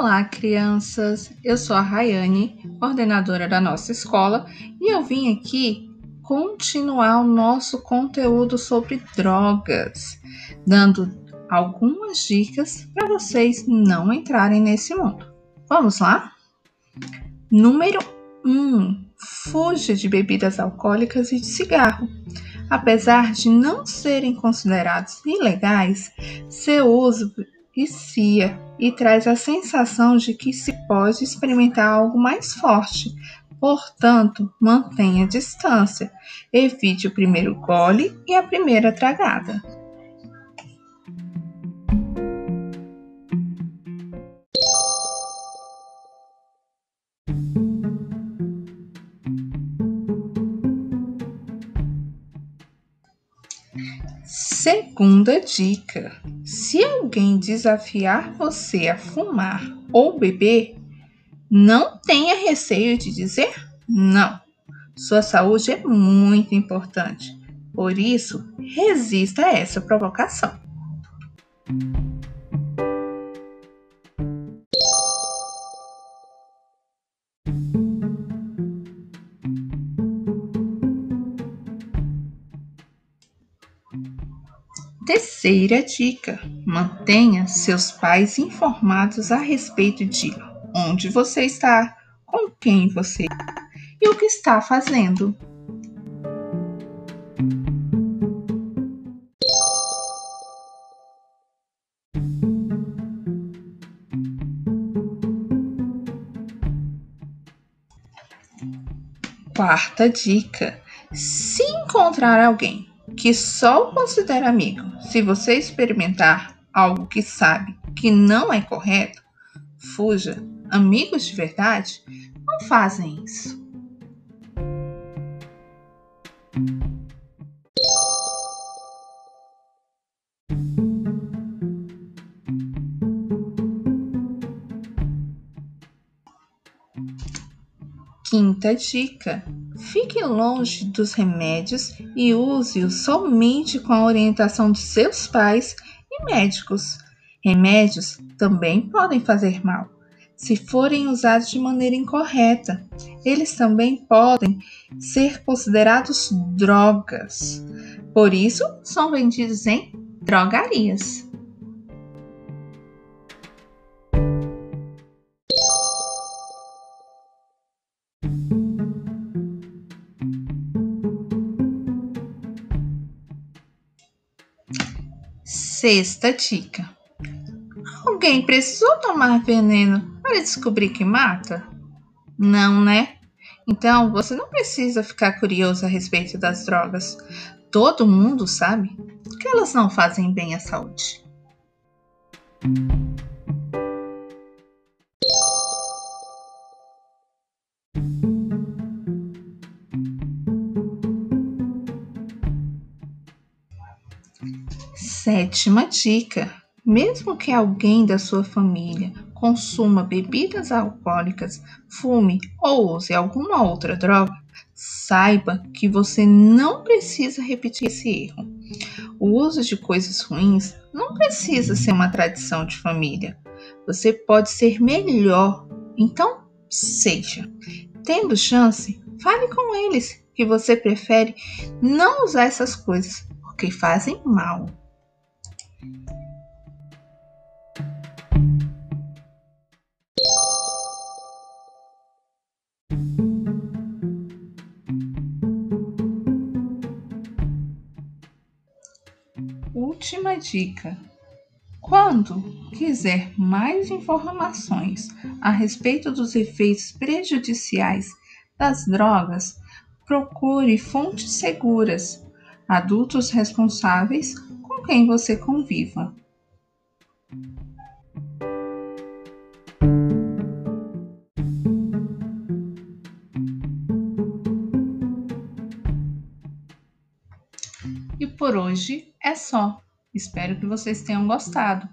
Olá, crianças! Eu sou a Rayane, coordenadora da nossa escola, e eu vim aqui continuar o nosso conteúdo sobre drogas, dando algumas dicas para vocês não entrarem nesse mundo. Vamos lá? Número 1: um, fuja de bebidas alcoólicas e de cigarro. Apesar de não serem considerados ilegais, seu uso vicia e traz a sensação de que se pode experimentar algo mais forte. Portanto, mantenha distância. Evite o primeiro gole e a primeira tragada. Segunda dica: se alguém desafiar você a fumar ou beber, não tenha receio de dizer não. Sua saúde é muito importante, por isso, resista a essa provocação. Terceira dica: mantenha seus pais informados a respeito de onde você está, com quem você está e o que está fazendo. Quarta dica: se encontrar alguém que só o considera amigo se você experimentar algo que sabe que não é correto, fuja. Amigos de verdade não fazem isso. Quinta dica: Fique longe dos remédios e use-os somente com a orientação de seus pais e médicos. Remédios também podem fazer mal, se forem usados de maneira incorreta. Eles também podem ser considerados drogas. Por isso, são vendidos em drogarias. Sexta dica: Alguém precisou tomar veneno para descobrir que mata? Não, né? Então você não precisa ficar curioso a respeito das drogas. Todo mundo sabe que elas não fazem bem à saúde. Sétima dica: mesmo que alguém da sua família consuma bebidas alcoólicas, fume ou use alguma outra droga, saiba que você não precisa repetir esse erro. O uso de coisas ruins não precisa ser uma tradição de família. Você pode ser melhor, então seja. Tendo chance, fale com eles que você prefere não usar essas coisas porque fazem mal. Última dica: quando quiser mais informações a respeito dos efeitos prejudiciais das drogas, procure fontes seguras, adultos responsáveis quem você conviva. E por hoje é só. Espero que vocês tenham gostado.